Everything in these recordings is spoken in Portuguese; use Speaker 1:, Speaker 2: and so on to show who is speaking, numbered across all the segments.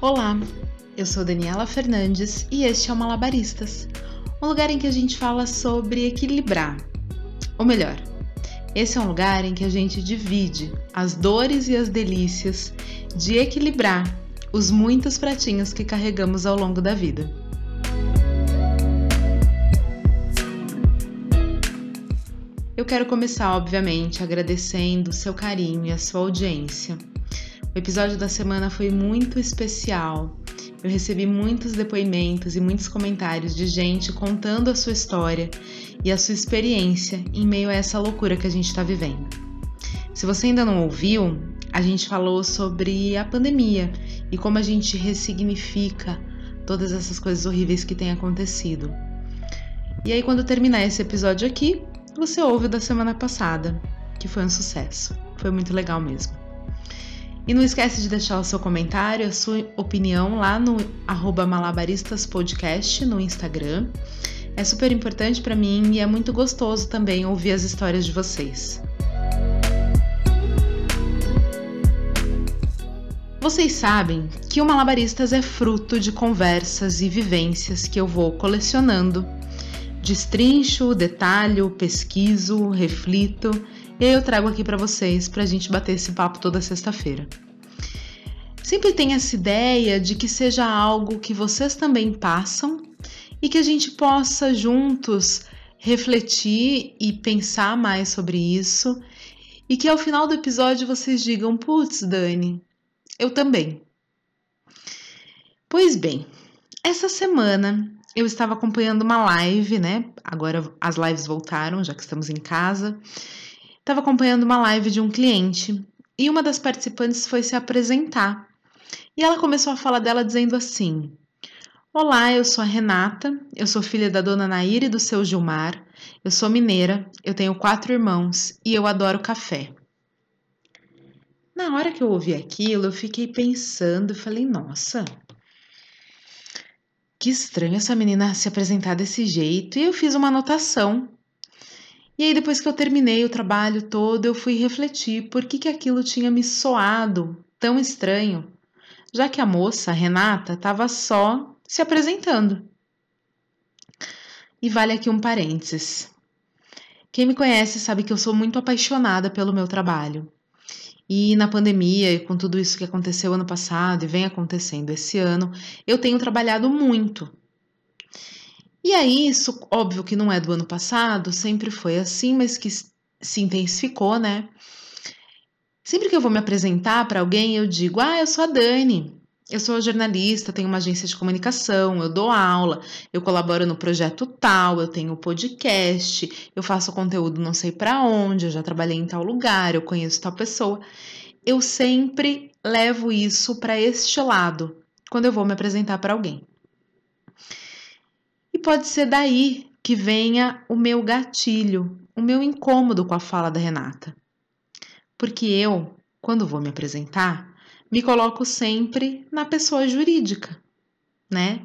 Speaker 1: Olá, eu sou Daniela Fernandes e este é o Malabaristas, um lugar em que a gente fala sobre equilibrar. Ou melhor, esse é um lugar em que a gente divide as dores e as delícias de equilibrar os muitos pratinhos que carregamos ao longo da vida. Eu quero começar, obviamente, agradecendo o seu carinho e a sua audiência. O episódio da semana foi muito especial. Eu recebi muitos depoimentos e muitos comentários de gente contando a sua história e a sua experiência em meio a essa loucura que a gente está vivendo. Se você ainda não ouviu, a gente falou sobre a pandemia e como a gente ressignifica todas essas coisas horríveis que têm acontecido. E aí, quando terminar esse episódio aqui, você ouve o da semana passada, que foi um sucesso. Foi muito legal mesmo. E não esquece de deixar o seu comentário, a sua opinião lá no malabaristaspodcast no Instagram. É super importante para mim e é muito gostoso também ouvir as histórias de vocês. Vocês sabem que o Malabaristas é fruto de conversas e vivências que eu vou colecionando. Destrincho, detalho, pesquiso, reflito eu trago aqui para vocês para a gente bater esse papo toda sexta-feira. Sempre tem essa ideia de que seja algo que vocês também passam e que a gente possa juntos refletir e pensar mais sobre isso e que ao final do episódio vocês digam: putz, Dani, eu também. Pois bem, essa semana eu estava acompanhando uma live, né? Agora as lives voltaram, já que estamos em casa estava acompanhando uma live de um cliente e uma das participantes foi se apresentar. E ela começou a falar dela dizendo assim: Olá, eu sou a Renata, eu sou filha da dona Nair e do seu Gilmar, eu sou mineira, eu tenho quatro irmãos e eu adoro café. Na hora que eu ouvi aquilo, eu fiquei pensando e falei: Nossa, que estranho essa menina se apresentar desse jeito. E eu fiz uma anotação e aí, depois que eu terminei o trabalho todo, eu fui refletir por que, que aquilo tinha me soado tão estranho, já que a moça, a Renata, estava só se apresentando. E vale aqui um parênteses. Quem me conhece sabe que eu sou muito apaixonada pelo meu trabalho. E na pandemia e com tudo isso que aconteceu ano passado e vem acontecendo esse ano, eu tenho trabalhado muito. E aí, isso, óbvio que não é do ano passado, sempre foi assim, mas que se intensificou, né? Sempre que eu vou me apresentar para alguém, eu digo: Ah, eu sou a Dani, eu sou jornalista, tenho uma agência de comunicação, eu dou aula, eu colaboro no projeto tal, eu tenho podcast, eu faço conteúdo não sei para onde, eu já trabalhei em tal lugar, eu conheço tal pessoa. Eu sempre levo isso para este lado quando eu vou me apresentar para alguém. E pode ser daí que venha o meu gatilho, o meu incômodo com a fala da Renata. Porque eu, quando vou me apresentar, me coloco sempre na pessoa jurídica, né?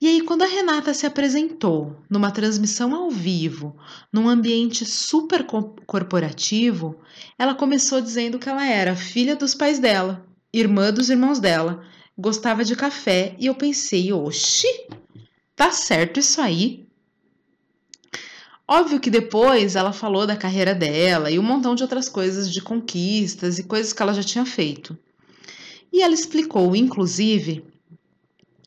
Speaker 1: E aí, quando a Renata se apresentou numa transmissão ao vivo, num ambiente super corporativo, ela começou dizendo que ela era filha dos pais dela, irmã dos irmãos dela, gostava de café, e eu pensei, oxi, Tá certo isso aí? Óbvio que depois ela falou da carreira dela e um montão de outras coisas de conquistas e coisas que ela já tinha feito. E ela explicou, inclusive,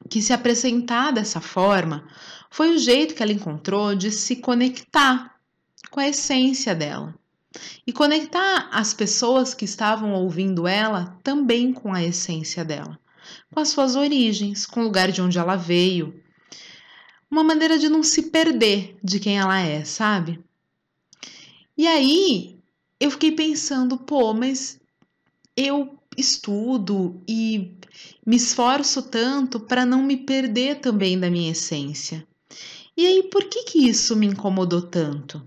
Speaker 1: que se apresentar dessa forma foi o jeito que ela encontrou de se conectar com a essência dela e conectar as pessoas que estavam ouvindo ela também com a essência dela, com as suas origens, com o lugar de onde ela veio, uma maneira de não se perder de quem ela é, sabe? E aí eu fiquei pensando, pô, mas eu estudo e me esforço tanto para não me perder também da minha essência. E aí, por que que isso me incomodou tanto?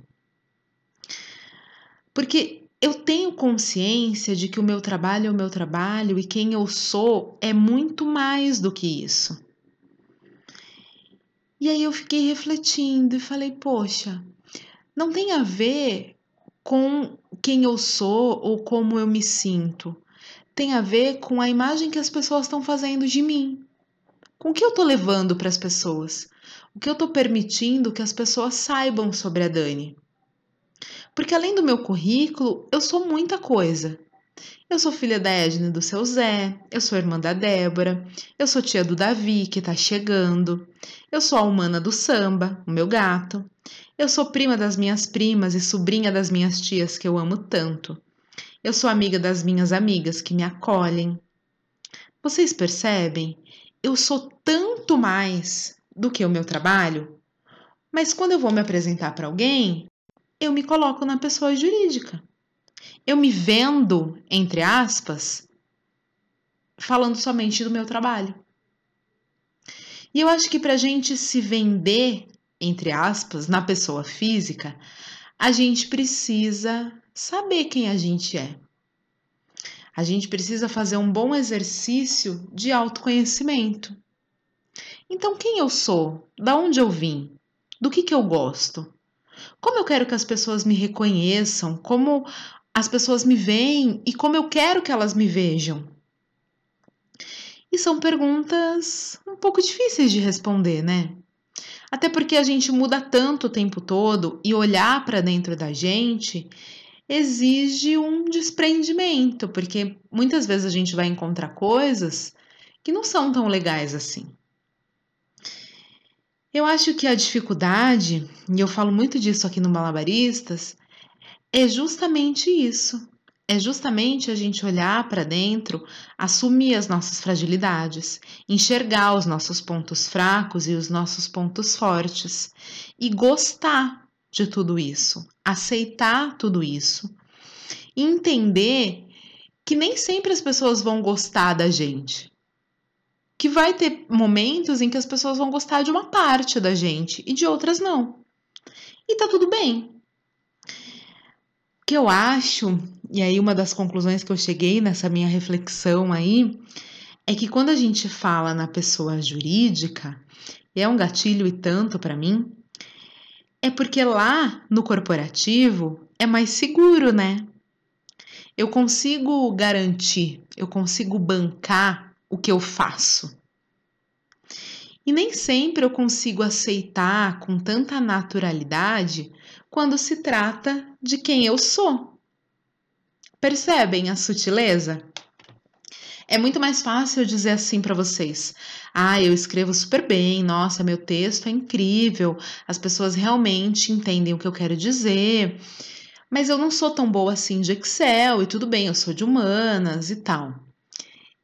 Speaker 1: Porque eu tenho consciência de que o meu trabalho é o meu trabalho e quem eu sou é muito mais do que isso. E aí eu fiquei refletindo e falei, poxa, não tem a ver com quem eu sou ou como eu me sinto. tem a ver com a imagem que as pessoas estão fazendo de mim. Com o que eu estou levando para as pessoas? O que eu estou permitindo que as pessoas saibam sobre a Dani? Porque além do meu currículo, eu sou muita coisa. Eu sou filha da Edna e do seu Zé, eu sou irmã da Débora, eu sou tia do Davi, que tá chegando, eu sou a humana do samba, o meu gato, eu sou prima das minhas primas e sobrinha das minhas tias que eu amo tanto. Eu sou amiga das minhas amigas que me acolhem. Vocês percebem? Eu sou tanto mais do que o meu trabalho, mas quando eu vou me apresentar para alguém, eu me coloco na pessoa jurídica. Eu me vendo, entre aspas, falando somente do meu trabalho. E eu acho que para a gente se vender, entre aspas, na pessoa física, a gente precisa saber quem a gente é. A gente precisa fazer um bom exercício de autoconhecimento. Então, quem eu sou? Da onde eu vim? Do que, que eu gosto? Como eu quero que as pessoas me reconheçam? Como as pessoas me veem e como eu quero que elas me vejam? E são perguntas um pouco difíceis de responder, né? Até porque a gente muda tanto o tempo todo e olhar para dentro da gente exige um desprendimento, porque muitas vezes a gente vai encontrar coisas que não são tão legais assim. Eu acho que a dificuldade, e eu falo muito disso aqui no Malabaristas, é justamente isso. É justamente a gente olhar para dentro, assumir as nossas fragilidades, enxergar os nossos pontos fracos e os nossos pontos fortes e gostar de tudo isso, aceitar tudo isso, entender que nem sempre as pessoas vão gostar da gente. Que vai ter momentos em que as pessoas vão gostar de uma parte da gente e de outras não. E tá tudo bem. Que eu acho, e aí uma das conclusões que eu cheguei nessa minha reflexão aí, é que quando a gente fala na pessoa jurídica, é um gatilho e tanto para mim, é porque lá no corporativo é mais seguro, né? Eu consigo garantir, eu consigo bancar o que eu faço. E nem sempre eu consigo aceitar com tanta naturalidade quando se trata de quem eu sou. Percebem a sutileza? É muito mais fácil dizer assim para vocês: ah, eu escrevo super bem, nossa, meu texto é incrível, as pessoas realmente entendem o que eu quero dizer, mas eu não sou tão boa assim de Excel e tudo bem, eu sou de humanas e tal.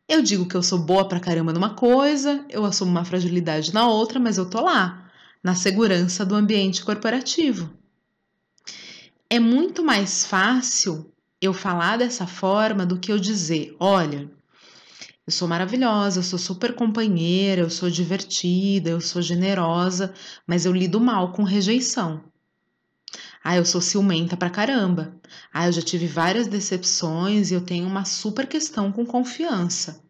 Speaker 1: Eu digo que eu sou boa pra caramba numa coisa, eu assumo uma fragilidade na outra, mas eu tô lá, na segurança do ambiente corporativo. É muito mais fácil eu falar dessa forma do que eu dizer, olha, eu sou maravilhosa, eu sou super companheira, eu sou divertida, eu sou generosa, mas eu lido mal com rejeição. Ah, eu sou ciumenta pra caramba. Ah, eu já tive várias decepções e eu tenho uma super questão com confiança.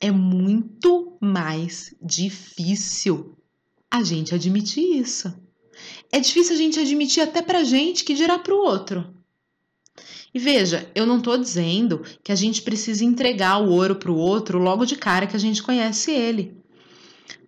Speaker 1: É muito mais difícil a gente admitir isso. É difícil a gente admitir até pra gente que dirá pro outro. E veja, eu não estou dizendo que a gente precisa entregar o ouro para o outro logo de cara que a gente conhece ele.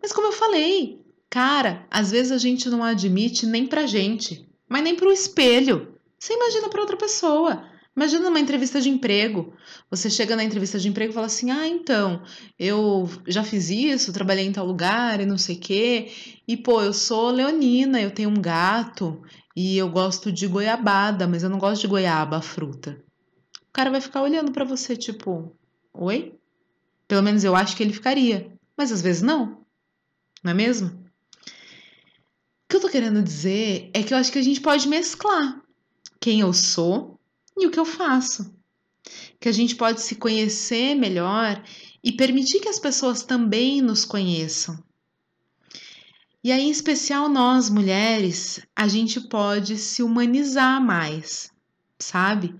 Speaker 1: Mas como eu falei, cara, às vezes a gente não admite nem pra gente, mas nem pro espelho. Você imagina para outra pessoa. Imagina uma entrevista de emprego. Você chega na entrevista de emprego e fala assim: Ah, então, eu já fiz isso, trabalhei em tal lugar e não sei quê. E, pô, eu sou leonina, eu tenho um gato e eu gosto de goiabada, mas eu não gosto de goiaba, a fruta. O cara vai ficar olhando para você, tipo, oi? Pelo menos eu acho que ele ficaria, mas às vezes não, não é mesmo? Que eu tô querendo dizer é que eu acho que a gente pode mesclar quem eu sou e o que eu faço. Que a gente pode se conhecer melhor e permitir que as pessoas também nos conheçam. E aí, em especial nós mulheres, a gente pode se humanizar mais, sabe?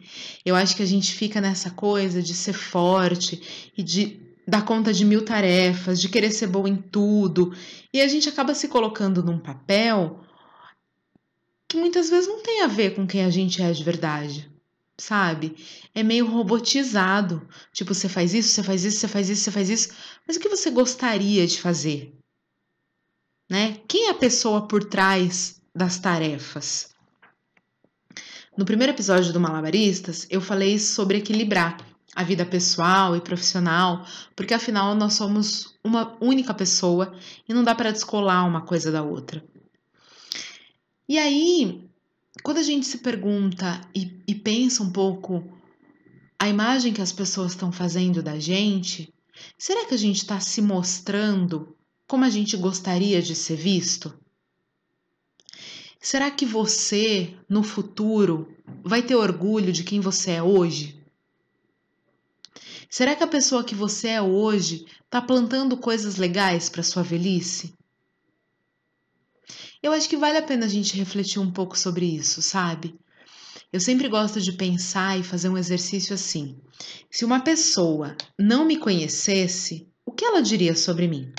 Speaker 1: Eu acho que a gente fica nessa coisa de ser forte e de dar conta de mil tarefas, de querer ser boa em tudo, e a gente acaba se colocando num papel que muitas vezes não tem a ver com quem a gente é de verdade, sabe? É meio robotizado. Tipo, você faz isso, você faz isso, você faz isso, você faz isso. Mas o que você gostaria de fazer? Né? Quem é a pessoa por trás das tarefas? No primeiro episódio do Malabaristas, eu falei sobre equilibrar a vida pessoal e profissional, porque afinal nós somos uma única pessoa e não dá para descolar uma coisa da outra. E aí, quando a gente se pergunta e, e pensa um pouco a imagem que as pessoas estão fazendo da gente, será que a gente está se mostrando como a gente gostaria de ser visto? Será que você, no futuro, vai ter orgulho de quem você é hoje? Será que a pessoa que você é hoje está plantando coisas legais para sua velhice? Eu acho que vale a pena a gente refletir um pouco sobre isso, sabe? Eu sempre gosto de pensar e fazer um exercício assim. Se uma pessoa não me conhecesse, o que ela diria sobre mim?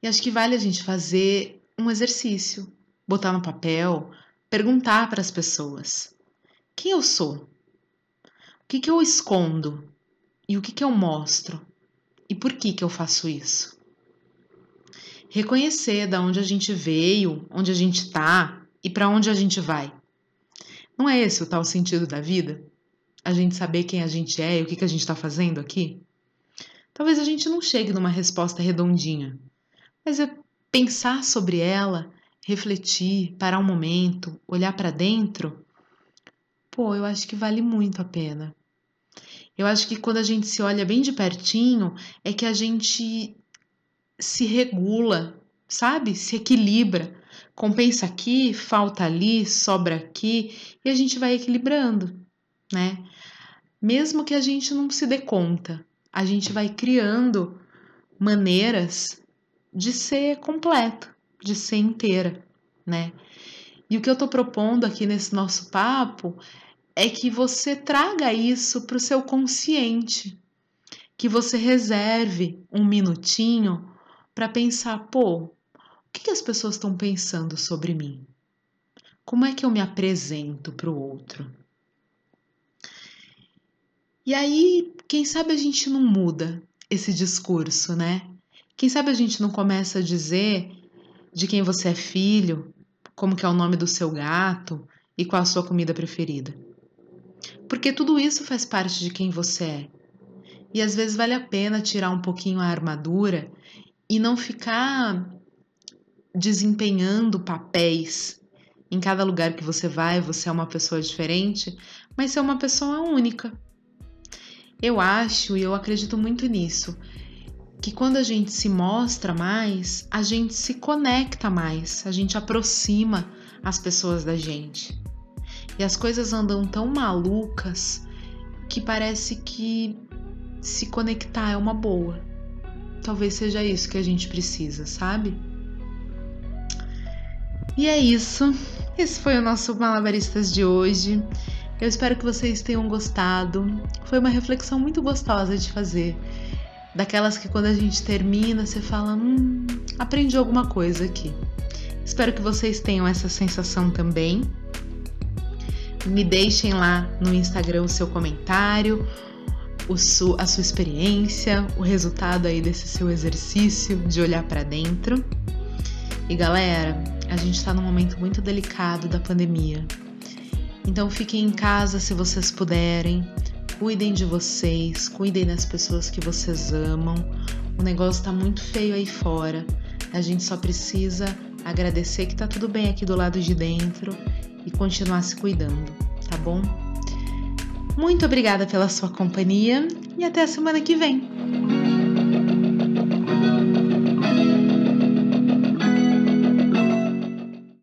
Speaker 1: E acho que vale a gente fazer um exercício, botar no papel, perguntar para as pessoas: quem eu sou? Que, que eu escondo? E o que, que eu mostro? E por que, que eu faço isso? Reconhecer da onde a gente veio, onde a gente está e para onde a gente vai. Não é esse o tal sentido da vida? A gente saber quem a gente é e o que, que a gente está fazendo aqui? Talvez a gente não chegue numa resposta redondinha, mas é pensar sobre ela, refletir, parar um momento, olhar para dentro, pô, eu acho que vale muito a pena. Eu acho que quando a gente se olha bem de pertinho, é que a gente se regula, sabe? Se equilibra. Compensa aqui, falta ali, sobra aqui, e a gente vai equilibrando, né? Mesmo que a gente não se dê conta, a gente vai criando maneiras de ser completa, de ser inteira, né? E o que eu tô propondo aqui nesse nosso papo é que você traga isso para o seu consciente, que você reserve um minutinho para pensar, pô, o que, que as pessoas estão pensando sobre mim? Como é que eu me apresento para o outro? E aí, quem sabe a gente não muda esse discurso, né? Quem sabe a gente não começa a dizer de quem você é filho, como que é o nome do seu gato e qual a sua comida preferida. Porque tudo isso faz parte de quem você é. E às vezes vale a pena tirar um pouquinho a armadura e não ficar desempenhando papéis. Em cada lugar que você vai, você é uma pessoa diferente, mas ser uma pessoa única. Eu acho e eu acredito muito nisso que quando a gente se mostra mais, a gente se conecta mais, a gente aproxima as pessoas da gente. E as coisas andam tão malucas que parece que se conectar é uma boa. Talvez seja isso que a gente precisa, sabe? E é isso. Esse foi o nosso Malabaristas de hoje. Eu espero que vocês tenham gostado. Foi uma reflexão muito gostosa de fazer daquelas que quando a gente termina você fala, hum, aprendi alguma coisa aqui. Espero que vocês tenham essa sensação também. Me deixem lá no Instagram o seu comentário, o su a sua experiência, o resultado aí desse seu exercício de olhar para dentro. E galera, a gente está num momento muito delicado da pandemia. Então fiquem em casa se vocês puderem. Cuidem de vocês, cuidem das pessoas que vocês amam. O negócio tá muito feio aí fora. A gente só precisa agradecer que tá tudo bem aqui do lado de dentro e continuar se cuidando, tá bom? Muito obrigada pela sua companhia e até a semana que vem.